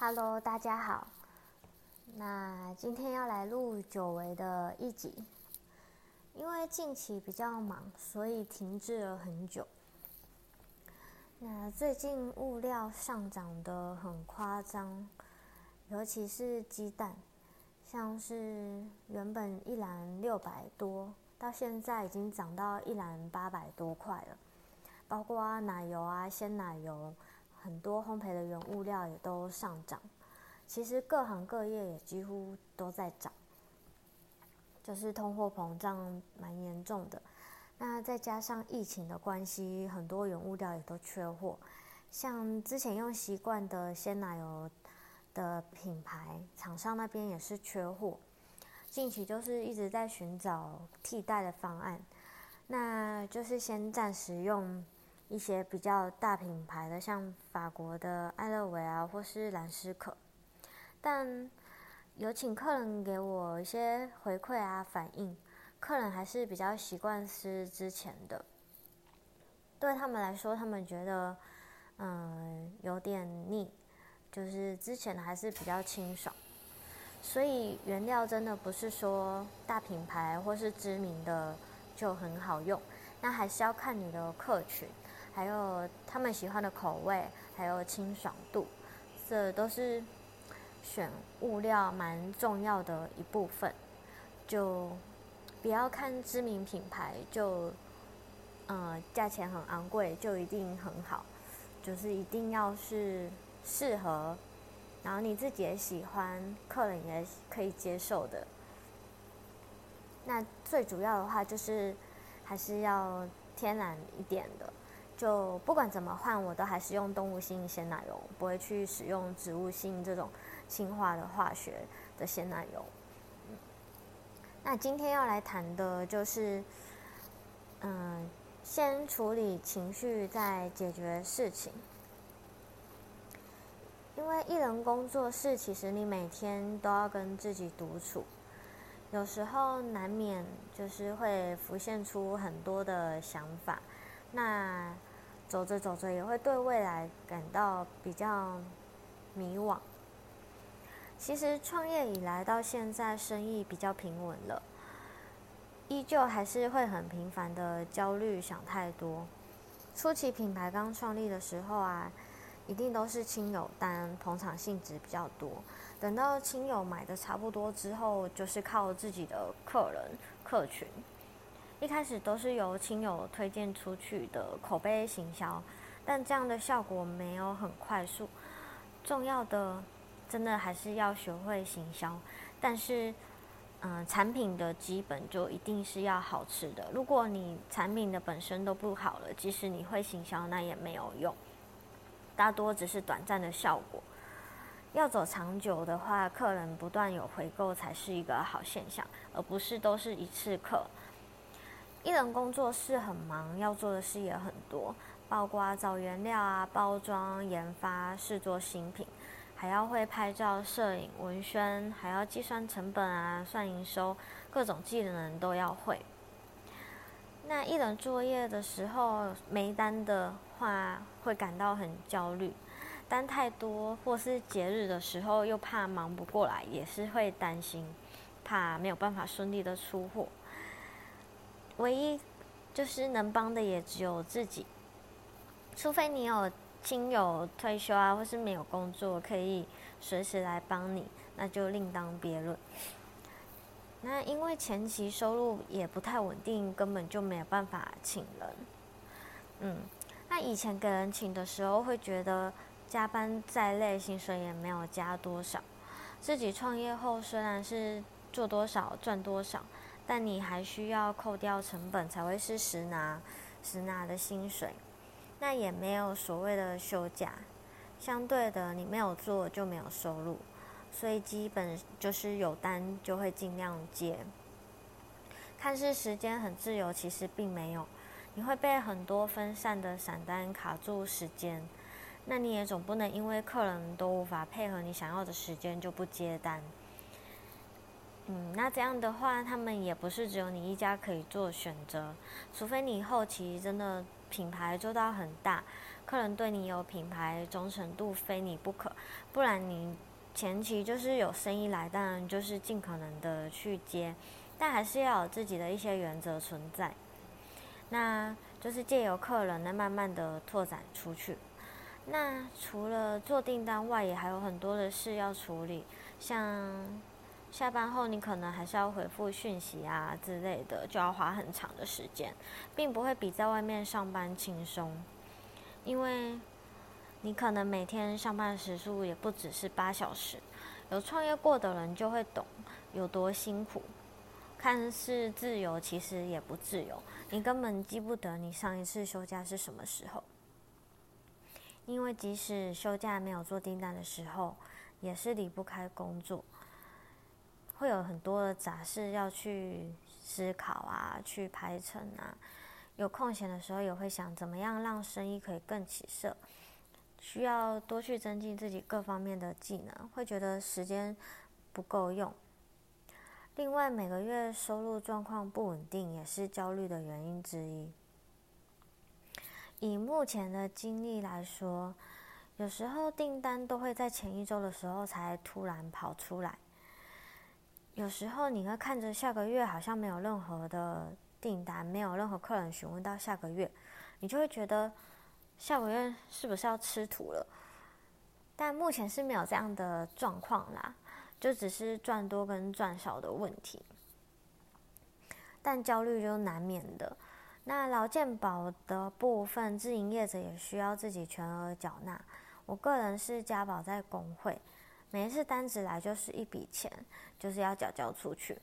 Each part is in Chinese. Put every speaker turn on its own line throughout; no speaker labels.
Hello，大家好。那今天要来录久违的一集，因为近期比较忙，所以停滞了很久。那最近物料上涨的很夸张，尤其是鸡蛋，像是原本一篮六百多，到现在已经涨到一篮八百多块了。包括奶油啊、鲜奶油，很多烘焙的原物料也都上涨。其实各行各业也几乎都在涨，就是通货膨胀蛮严重的。那再加上疫情的关系，很多原物料也都缺货。像之前用习惯的鲜奶油的品牌厂商那边也是缺货，近期就是一直在寻找替代的方案。那就是先暂时用一些比较大品牌的，像法国的爱乐维啊，或是兰斯可。但有请客人给我一些回馈啊，反应，客人还是比较习惯吃之前的。对他们来说，他们觉得嗯有点腻，就是之前的还是比较清爽。所以原料真的不是说大品牌或是知名的就很好用，那还是要看你的客群，还有他们喜欢的口味，还有清爽度，这都是。选物料蛮重要的一部分，就不要看知名品牌就，呃，价钱很昂贵就一定很好，就是一定要是适合，然后你自己也喜欢，客人也可以接受的。那最主要的话就是还是要天然一点的，就不管怎么换，我都还是用动物性鲜奶油，不会去使用植物性这种。氢化的化学的鲜奶油，那今天要来谈的就是，嗯，先处理情绪，再解决事情。因为艺人工作室，其实你每天都要跟自己独处，有时候难免就是会浮现出很多的想法，那走着走着也会对未来感到比较迷惘。其实创业以来到现在，生意比较平稳了，依旧还是会很频繁的焦虑，想太多。初期品牌刚创立的时候啊，一定都是亲友单，捧场性质比较多。等到亲友买的差不多之后，就是靠自己的客人客群。一开始都是由亲友推荐出去的口碑行销，但这样的效果没有很快速。重要的。真的还是要学会行销，但是，嗯，产品的基本就一定是要好吃的。如果你产品的本身都不好了，即使你会行销，那也没有用，大多只是短暂的效果。要走长久的话，客人不断有回购才是一个好现象，而不是都是一次客。艺人工作室很忙，要做的事也很多，包括找原料啊、包装、研发、试做新品。还要会拍照、摄影、文宣，还要计算成本啊、算营收，各种技能都要会。那一人作业的时候没单的话，会感到很焦虑；单太多或是节日的时候又怕忙不过来，也是会担心，怕没有办法顺利的出货。唯一就是能帮的也只有自己，除非你有。亲友退休啊，或是没有工作，可以随时来帮你，那就另当别论。那因为前期收入也不太稳定，根本就没有办法请人。嗯，那以前给人请的时候，会觉得加班再累，薪水也没有加多少。自己创业后，虽然是做多少赚多少，但你还需要扣掉成本，才会是实拿实拿的薪水。那也没有所谓的休假，相对的，你没有做就没有收入，所以基本就是有单就会尽量接。看似时间很自由，其实并没有，你会被很多分散的散单卡住时间。那你也总不能因为客人都无法配合你想要的时间就不接单。嗯，那这样的话，他们也不是只有你一家可以做选择，除非你后期真的。品牌做到很大，客人对你有品牌忠诚度，非你不可。不然你前期就是有生意来，当然就是尽可能的去接，但还是要有自己的一些原则存在。那就是借由客人呢，慢慢的拓展出去。那除了做订单外，也还有很多的事要处理，像下班后你可能还是要回复讯息啊之类的，就要花很长的时间，并不会比在外面上班轻松，因为你可能每天上班时数也不只是八小时，有创业过的人就会懂有多辛苦。看似自由，其实也不自由，你根本记不得你上一次休假是什么时候。因为即使休假没有做订单的时候，也是离不开工作，会有很多的杂事要去思考啊，去排程啊。有空闲的时候，也会想怎么样让生意可以更起色，需要多去增进自己各方面的技能，会觉得时间不够用。另外，每个月收入状况不稳定，也是焦虑的原因之一。以目前的经历来说，有时候订单都会在前一周的时候才突然跑出来。有时候你会看着下个月好像没有任何的订单，没有任何客人询问到下个月，你就会觉得下个月是不是要吃土了？但目前是没有这样的状况啦，就只是赚多跟赚少的问题。但焦虑就难免的。那劳健保的部分，自营业者也需要自己全额缴纳。我个人是加保在工会，每一次单子来就是一笔钱，就是要缴交出去。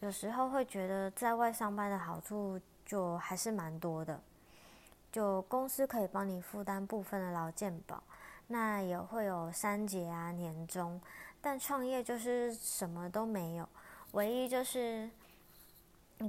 有时候会觉得在外上班的好处就还是蛮多的，就公司可以帮你负担部分的劳健保，那也会有三节啊、年终。但创业就是什么都没有，唯一就是。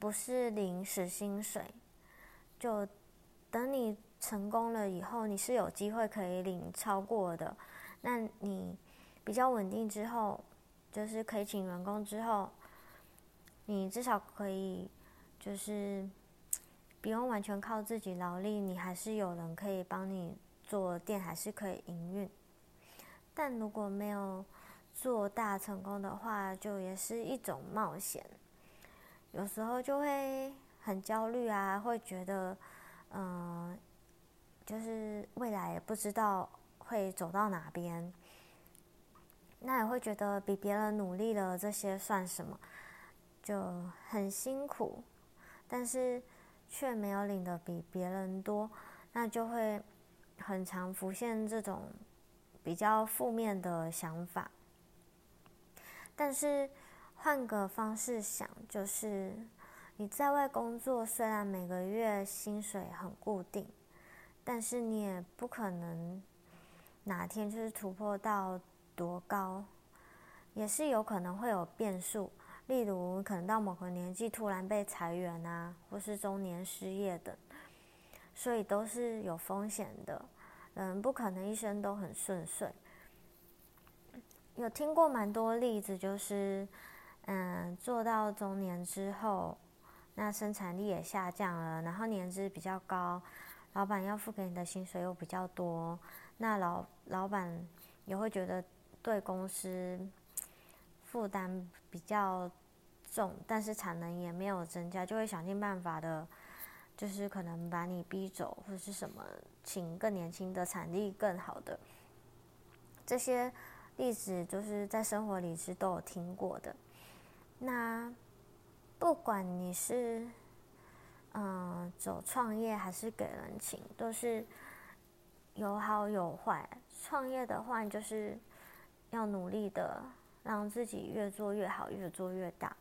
不是临时薪水，就等你成功了以后，你是有机会可以领超过的。那你比较稳定之后，就是可以请员工之后，你至少可以就是不用完全靠自己劳力，你还是有人可以帮你做店，还是可以营运。但如果没有做大成功的话，就也是一种冒险。有时候就会很焦虑啊，会觉得，嗯，就是未来也不知道会走到哪边，那也会觉得比别人努力了这些算什么，就很辛苦，但是却没有领的比别人多，那就会很常浮现这种比较负面的想法，但是。换个方式想，就是你在外工作，虽然每个月薪水很固定，但是你也不可能哪天就是突破到多高，也是有可能会有变数。例如，可能到某个年纪突然被裁员啊，或是中年失业等，所以都是有风险的。嗯，不可能一生都很顺遂。有听过蛮多例子，就是。嗯，做到中年之后，那生产力也下降了，然后年资比较高，老板要付给你的薪水又比较多，那老老板也会觉得对公司负担比较重，但是产能也没有增加，就会想尽办法的，就是可能把你逼走，或者是什么，请更年轻的、产力更好的，这些例子就是在生活里是都有听过的。那不管你是嗯走创业还是给人情，都是有好有坏。创业的话，就是要努力的让自己越做越好，越做越大。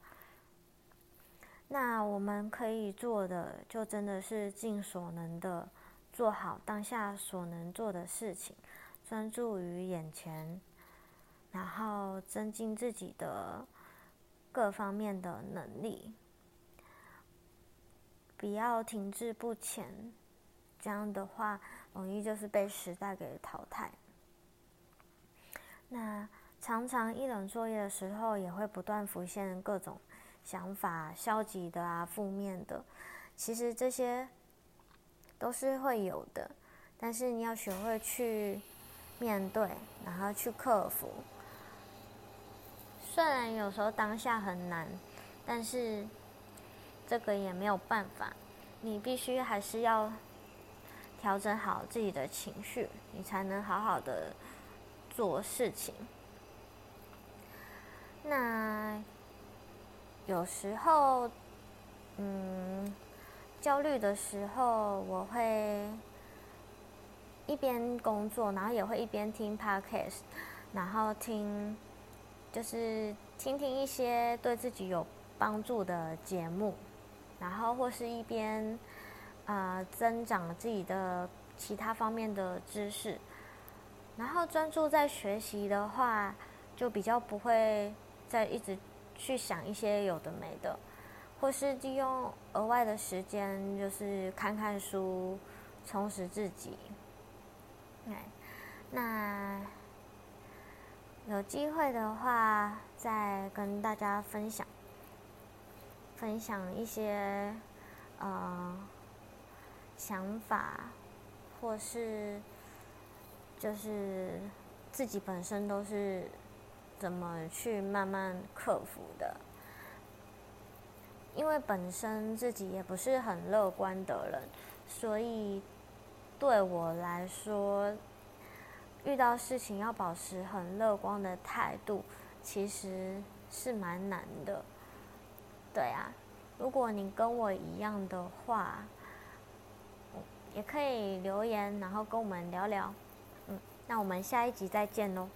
那我们可以做的，就真的是尽所能的做好当下所能做的事情，专注于眼前，然后增进自己的。各方面的能力，不要停滞不前，这样的话容易就是被时代给淘汰。那常常一冷作业的时候，也会不断浮现各种想法，消极的啊，负面的，其实这些都是会有的。但是你要学会去面对，然后去克服。虽然有时候当下很难，但是这个也没有办法，你必须还是要调整好自己的情绪，你才能好好的做事情。那有时候，嗯，焦虑的时候，我会一边工作，然后也会一边听 podcast，然后听。就是听听一些对自己有帮助的节目，然后或是一边啊增长自己的其他方面的知识，然后专注在学习的话，就比较不会再一直去想一些有的没的，或是利用额外的时间，就是看看书，充实自己。那。有机会的话，再跟大家分享，分享一些呃想法，或是就是自己本身都是怎么去慢慢克服的。因为本身自己也不是很乐观的人，所以对我来说。遇到事情要保持很乐观的态度，其实是蛮难的。对啊，如果你跟我一样的话，也可以留言，然后跟我们聊聊。那我们下一集再见喽。